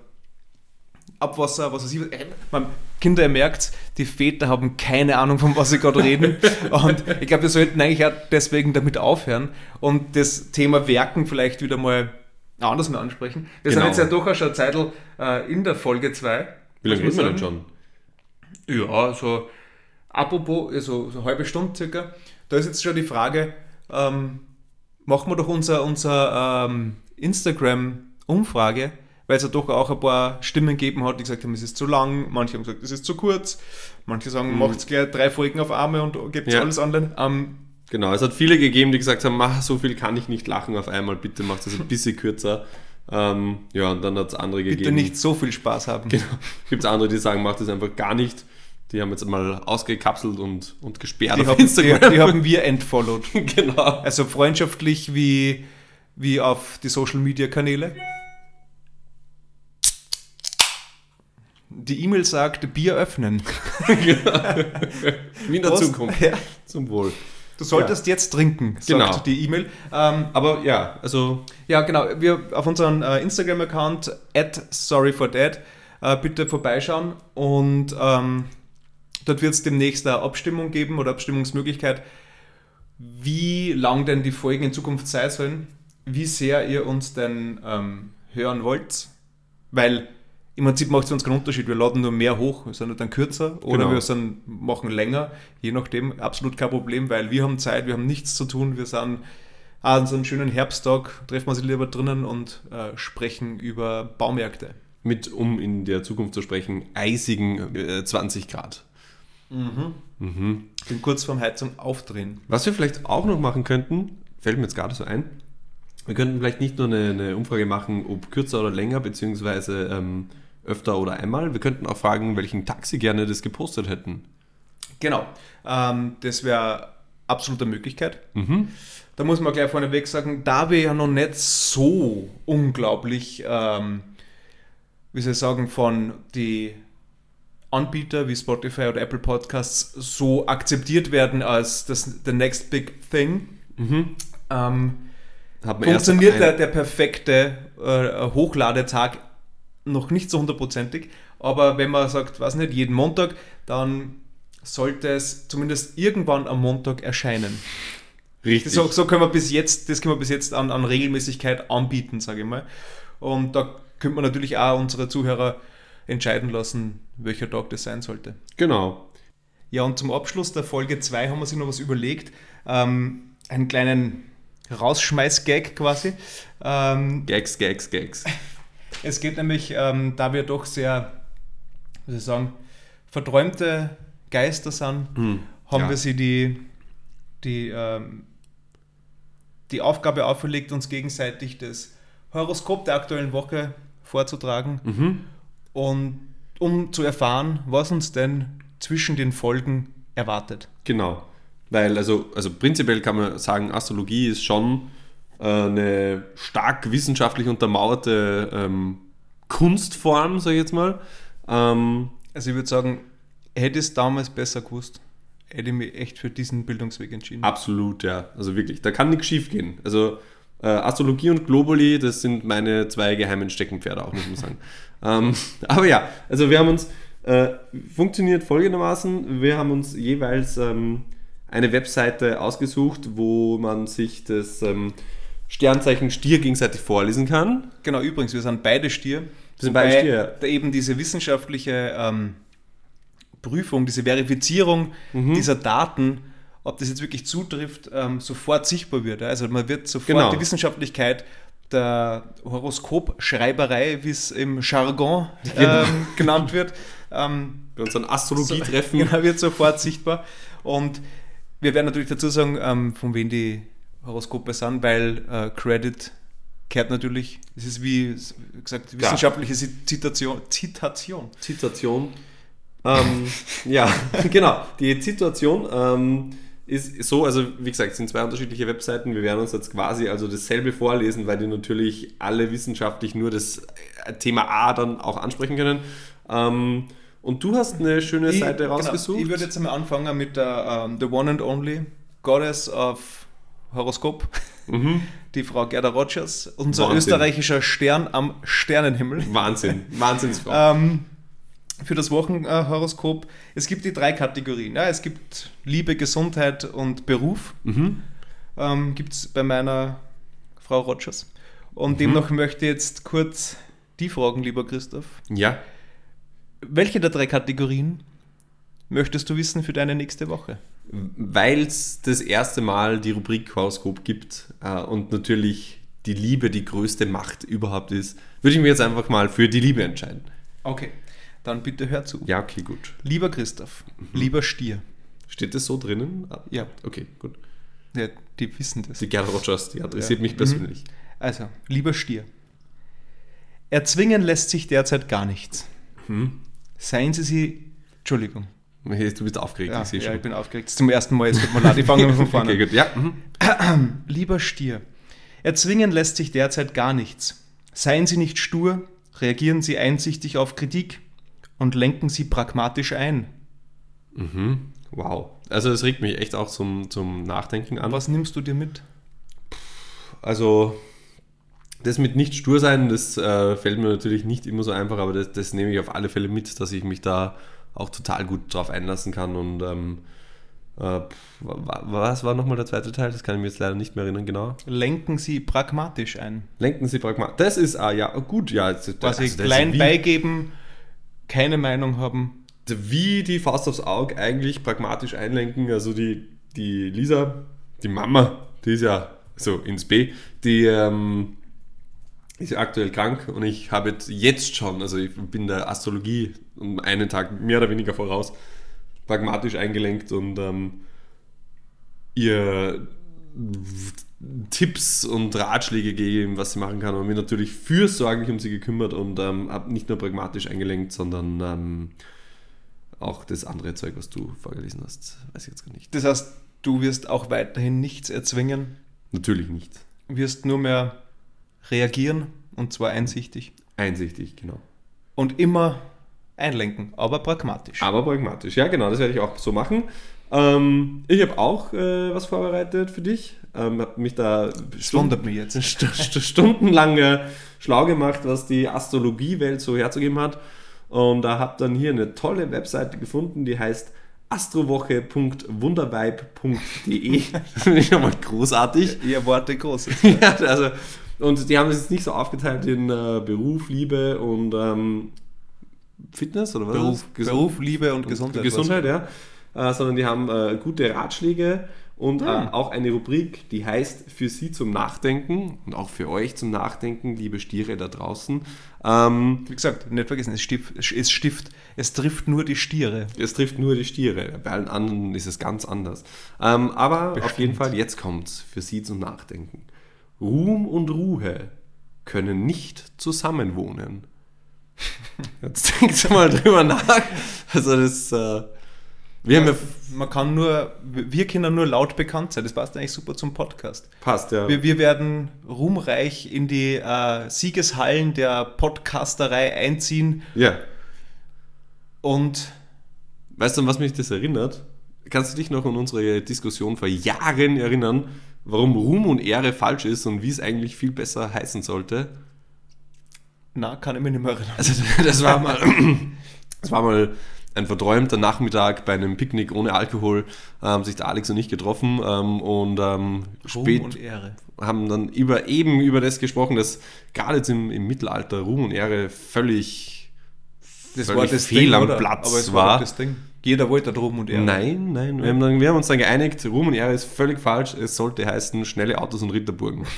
Abwasser, was weiß ich, äh, man, Kinder, ihr merkt, die Väter haben keine Ahnung, von was sie gerade reden. Und ich glaube, wir sollten eigentlich auch deswegen damit aufhören und das Thema Werken vielleicht wieder mal anders mal ansprechen. Wir Genau. sind jetzt ja durchaus schon eine Zeit äh, in der Folge 2. Wie lange sind wir denn schon? Ja, so apropos, so, so eine halbe Stunde circa. Da ist jetzt schon die Frage, ähm, machen wir doch unser, unser ähm, Instagram-Umfrage, weil es ja doch auch ein paar Stimmen gegeben hat, die gesagt haben, es ist zu lang, manche haben gesagt, es ist zu kurz, manche sagen, Mhm. macht gleich drei Folgen auf Arme und gebt Ja. alles online. Ähm, Genau, es hat viele gegeben, die gesagt haben, mach, so viel kann ich nicht lachen auf einmal, bitte macht das ein bisschen kürzer. Ähm, ja, und dann hat es andere bitte gegeben. nicht so viel Spaß haben. Genau. Gibt es andere, die sagen, macht das einfach gar nicht. Die haben jetzt mal ausgekapselt und, und gesperrt Die, auf haben, die, Instagram. die haben wir entfollowed. genau. Also freundschaftlich wie, wie auf die Social Media Kanäle. Die E-Mail sagt Bier öffnen. Wie in der Prost. Zukunft. Ja. Zum Wohl. Du solltest jetzt trinken, sagt Genau. die E-Mail. Ähm, Aber ja, also ja, genau. Wir auf unserem äh, Instagram-Account at sorryfordad äh, bitte vorbeischauen und ähm, dort wird es demnächst eine Abstimmung geben oder Abstimmungsmöglichkeit, wie lang denn die Folgen in Zukunft sein sollen, wie sehr ihr uns denn ähm, hören wollt, weil im Prinzip macht es uns keinen Unterschied. Wir laden nur mehr hoch, wir sind dann kürzer oder Genau. wir sind, machen länger, je nachdem, absolut kein Problem, weil wir haben Zeit, wir haben nichts zu tun, wir sind an so einem schönen Herbsttag, treffen wir sie lieber drinnen und äh, sprechen über Baumärkte. mit, um in der Zukunft zu sprechen, eisigen äh, 20 Grad. Bin kurz vorm Heizung aufdrehen. Was wir vielleicht auch noch machen könnten, fällt mir jetzt gerade so ein, wir könnten vielleicht nicht nur eine, eine Umfrage machen, ob kürzer oder länger, beziehungsweise ähm, öfter oder einmal. Wir könnten auch fragen, welchen Tag Sie gerne das gepostet hätten. Genau, ähm, das wäre absolute Möglichkeit. Mhm. Da muss man gleich vorneweg sagen, da wir ja noch nicht so unglaublich, ähm, wie soll ich sagen, von die Anbieter wie Spotify oder Apple Podcasts so akzeptiert werden als das the next big thing, ähm, man erst funktioniert der, der perfekte äh, Hochladetag noch nicht so hundertprozentig. Aber wenn man sagt, was nicht, jeden Montag, dann sollte es zumindest irgendwann am Montag erscheinen. Richtig. So, so können wir bis jetzt, das können wir bis jetzt an, an Regelmäßigkeit anbieten, sage ich mal. Und da könnte man natürlich auch unsere Zuhörer entscheiden lassen, welcher Tag das sein sollte. Genau. Ja, und zum Abschluss der Folge 2 haben wir sich noch was überlegt. Ähm, einen kleinen Rausschmeiß-Gag quasi. Ähm, Gags, Gags, Gags. Es geht nämlich, ähm, da wir doch sehr, wie soll ich sagen, verträumte Geister sind, Hm, haben ja. wir sie die, die, ähm, die Aufgabe auferlegt, uns gegenseitig das Horoskop der aktuellen Woche vorzutragen Mhm. und um zu erfahren, was uns denn zwischen den Folgen erwartet. Genau. Weil, also, also prinzipiell kann man sagen, Astrologie ist schon eine stark wissenschaftlich untermauerte ähm, Kunstform, sage ich jetzt mal. Ähm, Also ich würde sagen, hätte es damals besser gewusst, hätte ich mich echt für diesen Bildungsweg entschieden. absolut, ja. Also wirklich, da kann nichts schief gehen. Also äh, Astrologie und Globally, das sind meine zwei geheimen Steckenpferde auch, muss man sagen. ähm, aber ja, also wir haben uns, äh, funktioniert folgendermaßen, wir haben uns jeweils ähm, eine Webseite ausgesucht, wo man sich das ähm, Sternzeichen Stier gegenseitig vorlesen kann. Genau, übrigens, wir sind beide Stier. sind beide Stier, ja. da eben diese wissenschaftliche ähm, Prüfung, diese Verifizierung Mhm. dieser Daten, ob das jetzt wirklich zutrifft, ähm, sofort sichtbar wird. Also man wird sofort Genau. die Wissenschaftlichkeit der Horoskopschreiberei, wie es im Jargon Genau. ähm, genannt wird, ähm, Bei unseren Astrologie-Treffen. Genau, wird sofort sichtbar. Und wir werden natürlich dazu sagen, ähm, von wem die Horoskope sind, weil äh, Credit kehrt natürlich, es ist wie gesagt Klar. wissenschaftliche Zitation. Zitation. Zitation. Ähm, ja, genau. Die Situation ähm, ist so, also wie gesagt, es sind zwei unterschiedliche Webseiten. Wir werden uns jetzt quasi also dasselbe vorlesen, weil die natürlich alle wissenschaftlich nur das äh, Thema A dann auch ansprechen können. Ähm, und du hast eine schöne Ich- Seite genau, rausgesucht. ich würde jetzt einmal anfangen mit der ähm, The One and Only Goddess of Horoskop, mhm. die Frau Gerda Rogers, unser Wahnsinn. österreichischer Stern am Sternenhimmel. Wahnsinn, Wahnsinnsfrau. ähm, für das Wochenhoroskop. Es gibt die drei Kategorien. Ja, es gibt Liebe, Gesundheit und Beruf. mhm. Ähm, gibt es bei meiner Frau Rogers. Und Mhm. demnach möchte ich jetzt kurz die fragen, lieber Christoph. Ja, Welche der drei Kategorien möchtest du wissen für deine nächste Woche? Weil es das erste Mal die Rubrik Horoskop gibt äh, und natürlich die Liebe die größte Macht überhaupt ist, würde ich mir jetzt einfach mal für die Liebe entscheiden. Okay, dann bitte hör zu. Ja, okay, gut. Lieber Christoph, Mhm. lieber Stier. Steht das so drinnen? Ah, Ja, Okay, gut. ja, die wissen das. Die Gerda Rogers, die adressiert Ja. mich persönlich. Also, lieber Stier. Erzwingen lässt sich derzeit gar nichts. Hm? Seien Sie sie. Entschuldigung. Du bist aufgeregt, Ja, ich sehe ja, schon. ich bin aufgeregt. Zum ersten Mal, es tut mir leid. Ich fange von vorne okay, gut. Ja, mhm. Lieber Stier. Erzwingen lässt sich derzeit gar nichts. Seien Sie nicht stur, reagieren Sie einsichtig auf Kritik und lenken Sie pragmatisch ein. Mhm. Wow. Also es regt mich echt auch zum, zum Nachdenken an. Was nimmst du dir mit? Also das mit nicht stur sein, das äh, fällt mir natürlich nicht immer so einfach, aber das, das nehme ich auf alle Fälle mit, dass ich mich da auch total gut drauf einlassen kann. Und ähm, äh, was war nochmal der zweite Teil? Das kann ich mir jetzt leider nicht mehr erinnern, genau. Lenken Sie pragmatisch ein. Lenken Sie pragmatisch. Das ist, ah ja, gut, ja. Das, Quasi also ist klein beigeben, keine Meinung haben. wie die Faust aufs Auge eigentlich pragmatisch einlenken. Also die, die Lisa, die Mama, die ist ja so ins B, die ähm, ist ja aktuell krank und ich habe jetzt- jetzt schon, also ich bin der Astrologie um einen Tag mehr oder weniger voraus, pragmatisch eingelenkt und ähm, ihr Tipps und Ratschläge gegeben, was sie machen kann und mir natürlich fürsorglich um sie gekümmert und ähm, habe nicht nur pragmatisch eingelenkt, sondern ähm, auch das andere Zeug, was du vorgelesen hast, weiß ich jetzt gar nicht. Das heißt, du wirst auch weiterhin nichts erzwingen, Natürlich nicht. wirst nur mehr reagieren und zwar einsichtig Einsichtig, genau. und immer einlenken, aber pragmatisch. Aber pragmatisch, ja genau, das werde ich auch so machen. Ähm, ich habe auch äh, was vorbereitet für dich. Ähm, habe mich da wundert mich jetzt. st st stundenlang äh, schlau gemacht, was die Astrologiewelt so herzugeben hat. Und da habe dann hier eine tolle Webseite gefunden, die heißt astrowoche.wundervibe.de. Das finde ich nochmal großartig. Ihr Worte Großes. ja, also, und die haben es jetzt nicht so aufgeteilt in äh, Beruf, Liebe und ähm, Fitness oder was? Beruf, Beruf, Liebe und Gesundheit. Gesundheit, ja. Äh, sondern die haben äh, gute Ratschläge und äh, auch eine Rubrik, die heißt für Sie zum Nachdenken und auch für euch zum Nachdenken, liebe Stiere da draußen. Ähm, Wie gesagt, nicht vergessen, es stift, es stift, es trifft nur die Stiere. es trifft nur die Stiere, bei allen anderen ist es ganz anders. Ähm, aber auf Bestimmt. jeden Fall, jetzt kommt's für Sie zum Nachdenken. Ruhm und Ruhe können nicht zusammenwohnen. Jetzt denkt mal drüber nach. Also das, äh, wir ja, Man kann nur, wir können nur laut bekannt sein. Das passt eigentlich super zum Podcast. passt ja. Wir, wir werden ruhmreich in die äh, Siegeshallen der Podcasterei einziehen ja. und Weißt du, an was mich das erinnert? Kannst du dich noch an unsere Diskussion vor Jahren erinnern, warum Ruhm und Ehre falsch ist und wie es eigentlich viel besser heißen sollte? na, kann ich mich nicht mehr erinnern. Also das war mal, das war mal ein verträumter Nachmittag bei einem Picknick ohne Alkohol, haben sich der Alex und ich getroffen ähm, und ähm, spät und haben dann über, eben über das gesprochen, dass gerade jetzt im, im Mittelalter Ruhm und Ehre völlig, völlig fehl am oder? Platz Aber es war. war das Ding. Jeder wollte da Ruhm und Ehre. Nein, nein, wir haben, dann, wir haben uns dann geeinigt, Ruhm und Ehre ist völlig falsch, es sollte heißen schnelle Autos und Ritterburgen.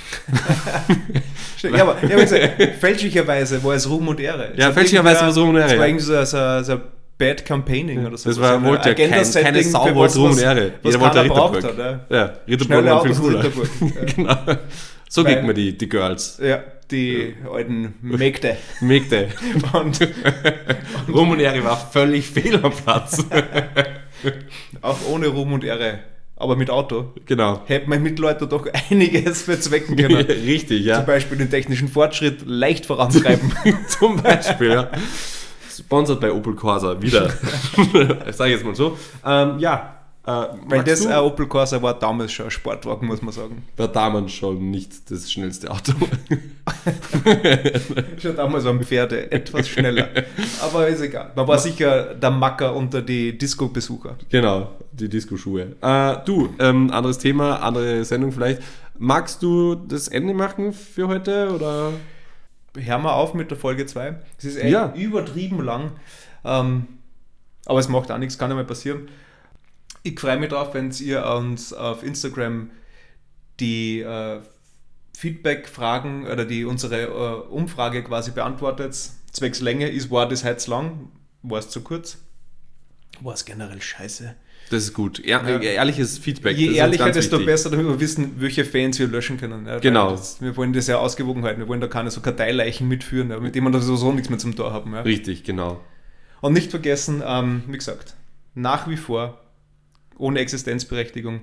Ja, aber, ja, gesagt, fälschlicherweise war es Ruhm und Ehre. Ja, fälschlicherweise war es Ruhm und Ehre, Das war ja. irgendwie so, so, so Bad Campaigning oder so. Das war, wollte ja kein, keine Sau wollte Ruhm und Ehre. Was Jeder wollte Ritterburg. hat. Ja. Ja, Ritterburg Schnelle war viel cooler. Ritterburg. genau. So kriegt man die, die Girls. Ja, die alten Mägde. Mägde. Und Ruhm und Ehre war völlig fehl am Platz. auch ohne Ruhm und Ehre, aber mit Auto, genau. hätte man im Mittelalter doch einiges verzwecken können. Richtig, ja. Zum Beispiel den technischen Fortschritt leicht vorantreiben. Zum Beispiel, ja. Sponsored bei Opel Corsa, wieder. Sag ich jetzt mal so. Ähm, ja. Äh, Weil das du- ein Opel Corsa war damals schon ein Sportwagen, muss man sagen. war damals schon nicht das schnellste Auto. Schon damals waren Pferde etwas schneller. Aber ist egal. Man war sicher der Macker unter die Disco-Besucher. genau, die Disco-Schuhe. Äh, du, ähm, anderes Thema, andere Sendung vielleicht. Magst du das Ende machen für heute oder? Hör mal auf mit der Folge 2. Es ist echt Ja. übertrieben lang. Ähm, aber es macht auch nichts, kann ja mal passieren. Ich freue mich drauf, wenn ihr uns auf Instagram die äh, Feedback-Fragen oder die unsere äh, Umfrage quasi beantwortet. Zwecks Länge ist, war das heute lang? War es zu kurz? War es generell scheiße? Das ist gut. Ehr Ja. Ehrliches Feedback. Je ehrlicher, desto wichtig. besser, damit wir wissen, welche Fans wir löschen können. Ja, Genau. Das, wir wollen das ja ausgewogen halten. Wir wollen da keine so Karteileichen mitführen, ja, mit denen wir da sowieso nichts mehr zum Tor haben. Richtig, genau. Und nicht vergessen, ähm, wie gesagt, nach wie vor ohne Existenzberechtigung,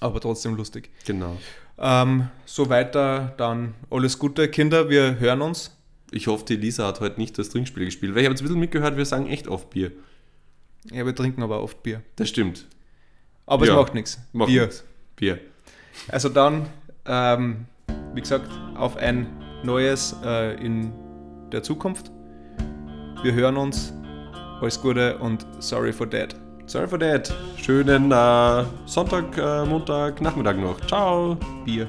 aber trotzdem lustig. Genau. Ähm, so weiter, dann alles Gute, Kinder, wir hören uns. Ich hoffe, die Lisa hat heute nicht das Trinkspiel gespielt, weil ich habe jetzt ein bisschen mitgehört, wir sagen echt oft Bier. Ja, wir trinken aber oft Bier. Das stimmt. Aber Ja, es macht nichts. Macht Bier. nix. Bier. Also dann, ähm, wie gesagt, auf ein neues äh, in der Zukunft. Wir hören uns. Alles Gute und sorry for that. Sorry for that. Schönen äh, Sonntag, äh, Montag, Nachmittag noch. Ciao. Bier.